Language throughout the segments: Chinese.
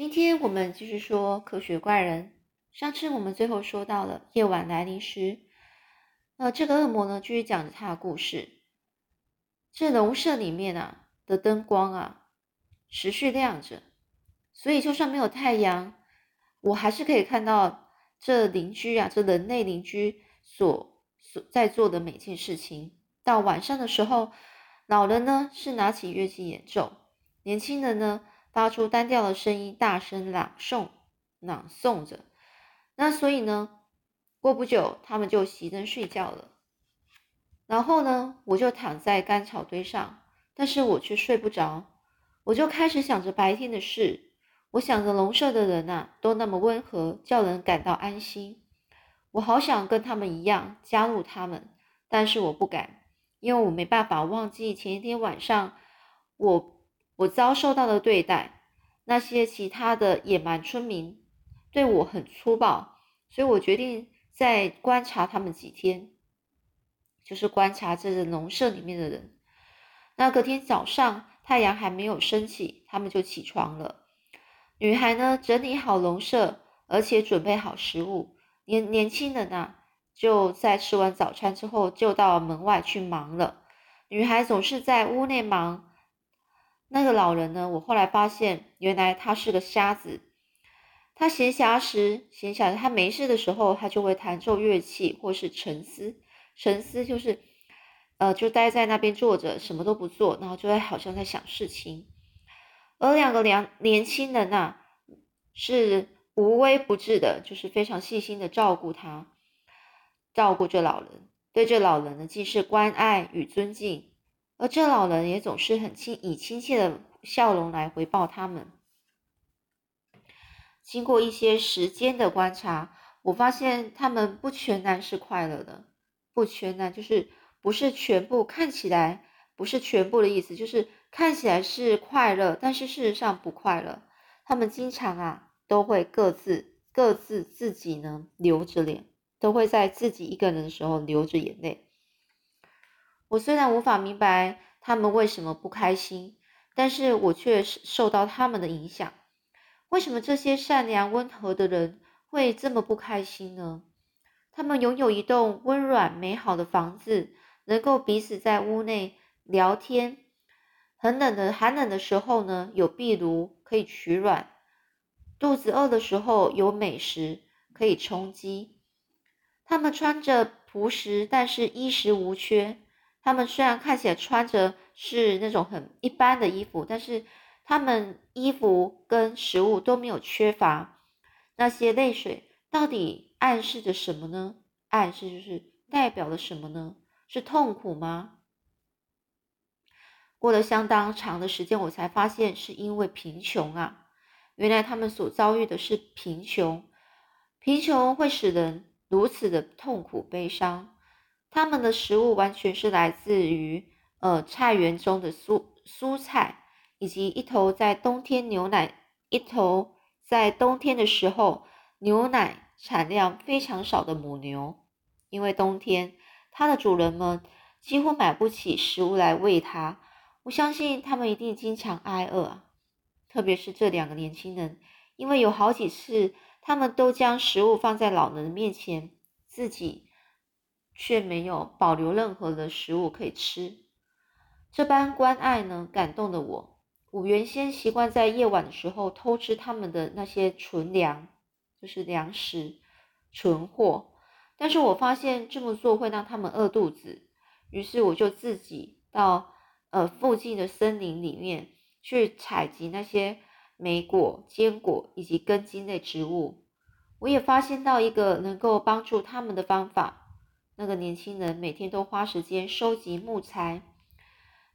今天我们继续说科学怪人。上次我们最后说到了夜晚来临时，呃，这个恶魔呢继续讲着他的故事。这农舍里面啊的灯光啊持续亮着，所以就算没有太阳，我还是可以看到这邻居啊，这人类邻居所所在做的每件事情。到晚上的时候，老人呢是拿起乐器演奏，年轻人呢。发出单调的声音，大声朗诵，朗诵着。那所以呢，过不久他们就熄灯睡觉了。然后呢，我就躺在干草堆上，但是我却睡不着。我就开始想着白天的事。我想着笼舍的人呐，都那么温和，叫人感到安心。我好想跟他们一样加入他们，但是我不敢，因为我没办法忘记前一天晚上我。我遭受到的对待，那些其他的野蛮村民对我很粗暴，所以我决定再观察他们几天，就是观察这个农舍里面的人。那隔天早上，太阳还没有升起，他们就起床了。女孩呢，整理好农舍，而且准备好食物。年年轻人呐，就在吃完早餐之后，就到门外去忙了。女孩总是在屋内忙。那个老人呢？我后来发现，原来他是个瞎子。他闲暇时，闲暇他没事的时候，他就会弹奏乐器，或是沉思。沉思就是，呃，就待在那边坐着，什么都不做，然后就会好像在想事情。而两个年年轻人呐，是无微不至的，就是非常细心的照顾他，照顾这老人，对这老人呢，既是关爱与尊敬。而这老人也总是很亲，以亲切的笑容来回报他们。经过一些时间的观察，我发现他们不全然是快乐的，不全然就是不是全部，看起来不是全部的意思，就是看起来是快乐，但是事实上不快乐。他们经常啊都会各自各自自己呢流着脸，都会在自己一个人的时候流着眼泪。我虽然无法明白他们为什么不开心，但是我却受到他们的影响。为什么这些善良温和的人会这么不开心呢？他们拥有一栋温暖美好的房子，能够彼此在屋内聊天。很冷的寒冷的时候呢，有壁炉可以取暖；肚子饿的时候，有美食可以充饥。他们穿着朴实，但是衣食无缺。他们虽然看起来穿着是那种很一般的衣服，但是他们衣服跟食物都没有缺乏。那些泪水到底暗示着什么呢？暗示就是代表了什么呢？是痛苦吗？过了相当长的时间，我才发现是因为贫穷啊！原来他们所遭遇的是贫穷，贫穷会使人如此的痛苦悲伤。他们的食物完全是来自于呃菜园中的蔬蔬菜，以及一头在冬天牛奶一头在冬天的时候牛奶产量非常少的母牛，因为冬天它的主人们几乎买不起食物来喂它。我相信他们一定经常挨饿，特别是这两个年轻人，因为有好几次他们都将食物放在老人的面前，自己。却没有保留任何的食物可以吃，这般关爱呢，感动了我。我原先习惯在夜晚的时候偷吃他们的那些存粮，就是粮食存货，但是我发现这么做会让他们饿肚子，于是我就自己到呃附近的森林里面去采集那些莓果、坚果以及根茎类植物。我也发现到一个能够帮助他们的方法。那个年轻人每天都花时间收集木材，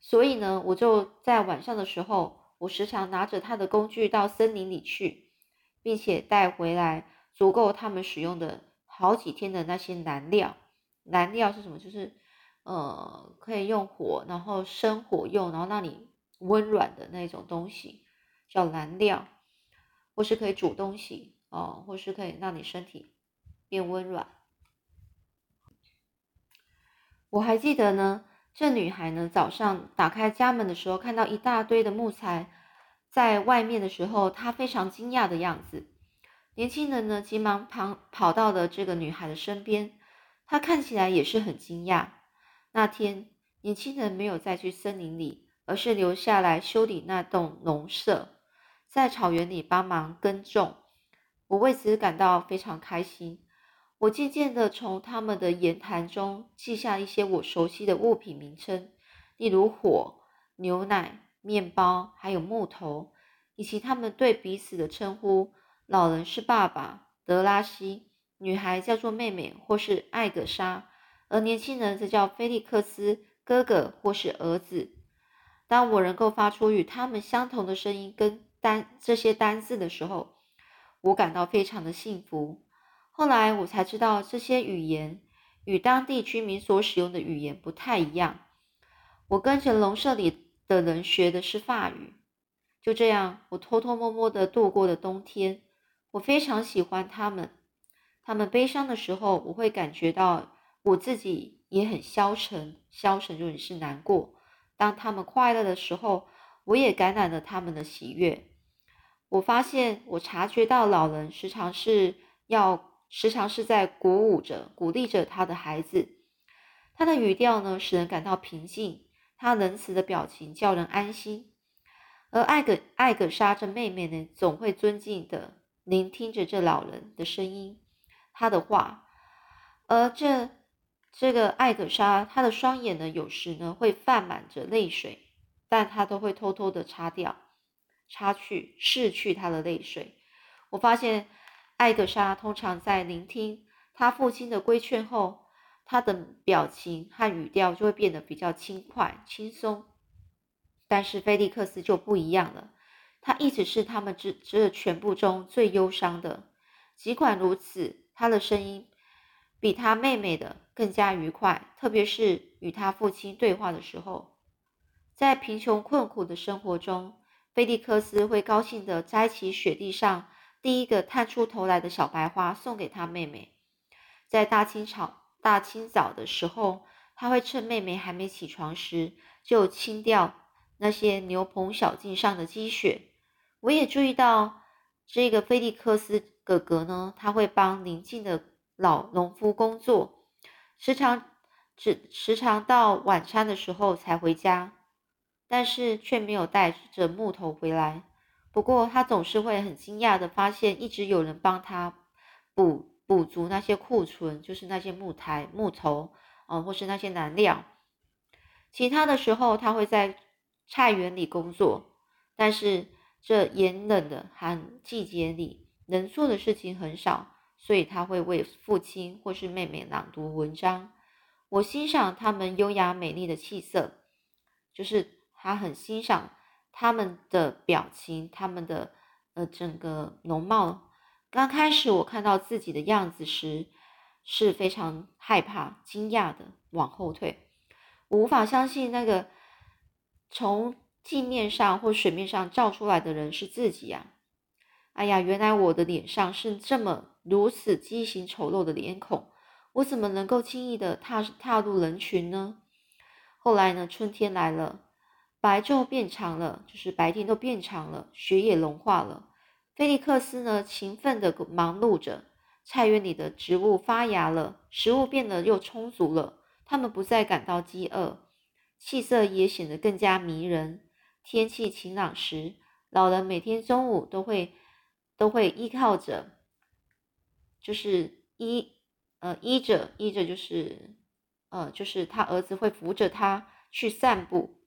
所以呢，我就在晚上的时候，我时常拿着他的工具到森林里去，并且带回来足够他们使用的好几天的那些燃料。燃料是什么？就是呃，可以用火，然后生火用，然后让你温暖的那种东西，叫燃料，或是可以煮东西哦，或是可以让你身体变温暖。我还记得呢，这女孩呢早上打开家门的时候，看到一大堆的木材在外面的时候，她非常惊讶的样子。年轻人呢，急忙跑跑到了这个女孩的身边，他看起来也是很惊讶。那天，年轻人没有再去森林里，而是留下来修理那栋农舍，在草原里帮忙耕种。我为此感到非常开心。我渐渐的从他们的言谈中记下一些我熟悉的物品名称，例如火、牛奶。面包，还有木头，以及他们对彼此的称呼。老人是爸爸德拉西，女孩叫做妹妹或是艾格莎，而年轻人则叫菲利克斯哥哥或是儿子。当我能够发出与他们相同的声音跟单这些单字的时候，我感到非常的幸福。后来我才知道，这些语言与当地居民所使用的语言不太一样。我跟着笼舍里。的人学的是法语，就这样，我偷偷摸摸的度过了冬天。我非常喜欢他们，他们悲伤的时候，我会感觉到我自己也很消沉，消沉就是难过。当他们快乐的时候，我也感染了他们的喜悦。我发现，我察觉到老人时常是要，时常是在鼓舞着、鼓励着他的孩子。他的语调呢，使人感到平静。他仁慈的表情叫人安心，而艾格艾格莎这妹妹呢，总会尊敬的聆听着这老人的声音，他的话。而这这个艾格莎，她的双眼呢，有时呢会泛满着泪水，但她都会偷偷的擦掉、擦去、拭去她的泪水。我发现艾格莎通常在聆听他父亲的规劝后。他的表情和语调就会变得比较轻快、轻松，但是菲利克斯就不一样了。他一直是他们这这全部中最忧伤的。尽管如此，他的声音比他妹妹的更加愉快，特别是与他父亲对话的时候。在贫穷困苦的生活中，菲利克斯会高兴地摘起雪地上第一个探出头来的小白花，送给他妹妹。在大清早。大清早的时候，他会趁妹妹还没起床时，就清掉那些牛棚小径上的积雪。我也注意到，这个菲利克斯哥哥呢，他会帮邻近的老农夫工作，时常只时常到晚餐的时候才回家，但是却没有带着木头回来。不过他总是会很惊讶的发现，一直有人帮他补。补足那些库存，就是那些木材、木头，哦，或是那些燃料。其他的时候，他会在菜园里工作，但是这炎冷的寒季节里，能做的事情很少，所以他会为父亲或是妹妹朗读文章。我欣赏他们优雅美丽的气色，就是他很欣赏他们的表情，他们的呃整个容貌。刚开始我看到自己的样子时，是非常害怕、惊讶的，往后退。我无法相信那个从镜面上或水面上照出来的人是自己呀！哎呀，原来我的脸上是这么如此畸形丑陋的脸孔，我怎么能够轻易的踏踏入人群呢？后来呢，春天来了，白昼变长了，就是白天都变长了，雪也融化了。菲利克斯呢，勤奋的忙碌着。菜园里的植物发芽了，食物变得又充足了。他们不再感到饥饿，气色也显得更加迷人。天气晴朗时，老人每天中午都会都会依靠着，就是依呃依着依着，就是呃就是他儿子会扶着他去散步。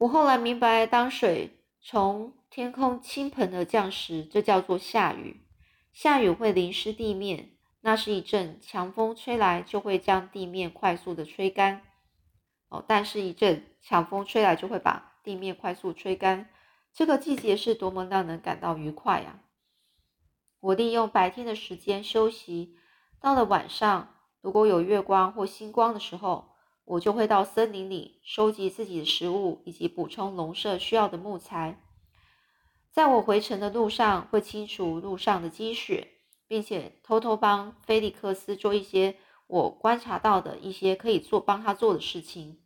我后来明白，当水从天空倾盆而降时，这叫做下雨。下雨会淋湿地面，那是一阵强风吹来，就会将地面快速的吹干。哦，但是一阵强风吹来，就会把地面快速吹干。这个季节是多么让人感到愉快呀！我利用白天的时间休息，到了晚上，如果有月光或星光的时候，我就会到森林里收集自己的食物，以及补充农舍需要的木材。在我回程的路上，会清除路上的积雪，并且偷偷帮菲利克斯做一些我观察到的一些可以做帮他做的事情。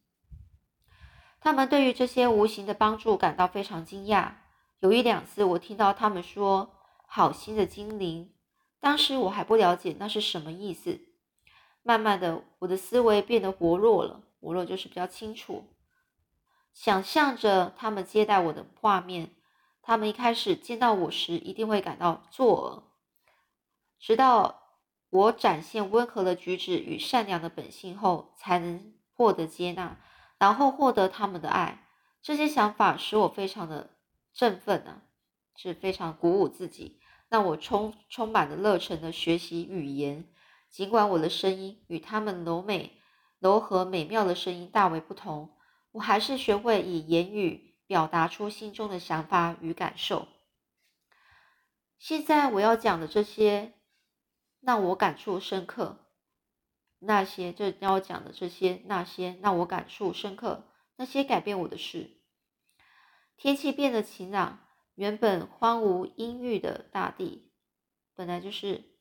他们对于这些无形的帮助感到非常惊讶。有一两次，我听到他们说“好心的精灵”，当时我还不了解那是什么意思。慢慢的，我的思维变得活络了，活络就是比较清楚，想象着他们接待我的画面。他们一开始见到我时，一定会感到作呕，直到我展现温和的举止与善良的本性后，才能获得接纳，然后获得他们的爱。这些想法使我非常的振奋啊，是非常鼓舞自己，让我充充满了热忱的学习语言。尽管我的声音与他们柔美、柔和、美妙的声音大为不同，我还是学会以言语。表达出心中的想法与感受。现在我要讲的这些，让我感触深刻；那些这要讲的这些，那些让我感触深刻，那些改变我的事。天气变得晴朗，原本荒芜阴郁的大地，本来就是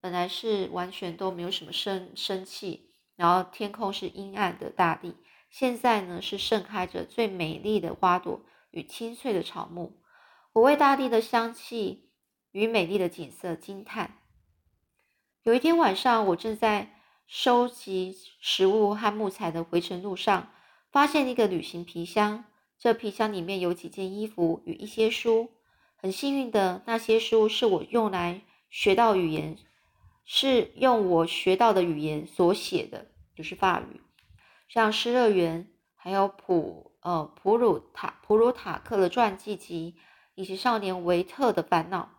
本来是完全都没有什么生生气，然后天空是阴暗的大地。现在呢，是盛开着最美丽的花朵与青翠的草木。我为大地的香气与美丽的景色惊叹。有一天晚上，我正在收集食物和木材的回程路上，发现一个旅行皮箱。这皮箱里面有几件衣服与一些书。很幸运的，那些书是我用来学到语言，是用我学到的语言所写的，就是法语。像失乐园，还有普呃普鲁塔普鲁塔克的传记集，以及少年维特的烦恼，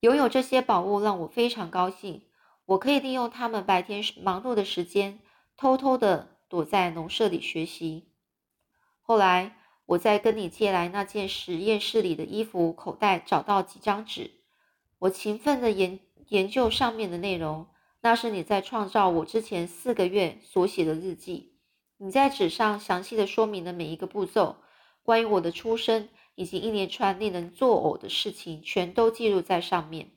拥有这些宝物让我非常高兴。我可以利用他们白天忙碌的时间，偷偷的躲在农舍里学习。后来我在跟你借来那件实验室里的衣服口袋找到几张纸，我勤奋的研研究上面的内容。那是你在创造我之前四个月所写的日记。你在纸上详细的说明了每一个步骤，关于我的出生以及一连串令人作呕的事情，全都记录在上面。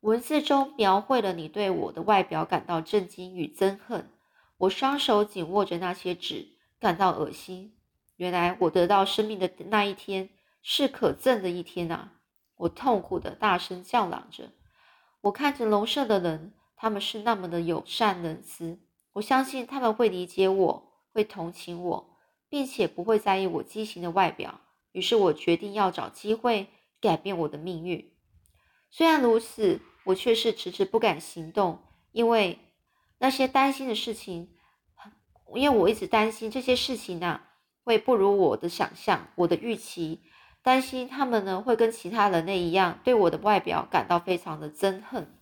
文字中描绘了你对我的外表感到震惊与憎恨。我双手紧握着那些纸，感到恶心。原来我得到生命的那一天是可憎的一天啊！我痛苦的大声叫嚷着。我看着楼舍的人，他们是那么的友善仁慈，我相信他们会理解我。会同情我，并且不会在意我畸形的外表。于是我决定要找机会改变我的命运。虽然如此，我却是迟迟不敢行动，因为那些担心的事情，因为我一直担心这些事情呢会不如我的想象、我的预期，担心他们呢会跟其他人类一样，对我的外表感到非常的憎恨。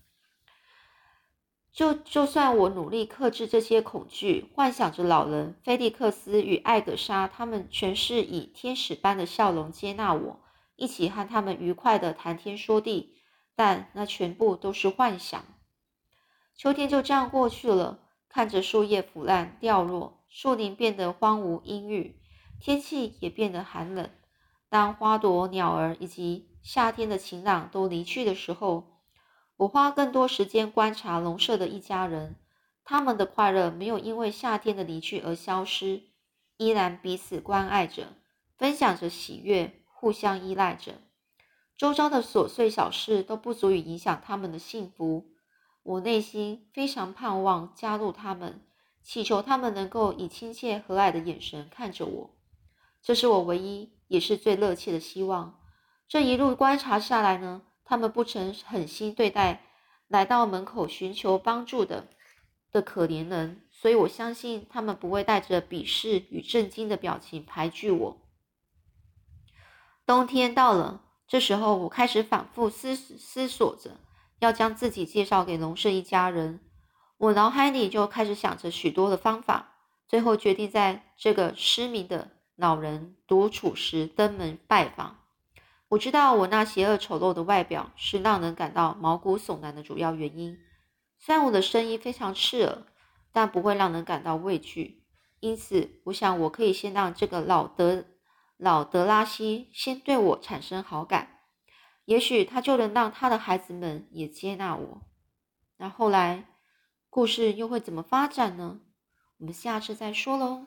就就算我努力克制这些恐惧，幻想着老人菲利克斯与艾格莎，他们全是以天使般的笑容接纳我，一起和他们愉快的谈天说地，但那全部都是幻想。秋天就这样过去了，看着树叶腐烂掉落，树林变得荒芜阴郁，天气也变得寒冷。当花朵、鸟儿以及夏天的晴朗都离去的时候。我花更多时间观察农舍的一家人，他们的快乐没有因为夏天的离去而消失，依然彼此关爱着，分享着喜悦，互相依赖着。周遭的琐碎小事都不足以影响他们的幸福。我内心非常盼望加入他们，祈求他们能够以亲切和蔼的眼神看着我。这是我唯一也是最热切的希望。这一路观察下来呢？他们不曾狠心对待来到门口寻求帮助的的可怜人，所以我相信他们不会带着鄙视与震惊的表情排拒我。冬天到了，这时候我开始反复思思索着要将自己介绍给龙舍一家人，我脑海里就开始想着许多的方法，最后决定在这个失明的老人独处时登门拜访。我知道我那邪恶丑陋的外表是让人感到毛骨悚然的主要原因。虽然我的声音非常刺耳，但不会让人感到畏惧。因此，我想我可以先让这个老德老德拉西先对我产生好感，也许他就能让他的孩子们也接纳我。那后来，故事又会怎么发展呢？我们下次再说喽。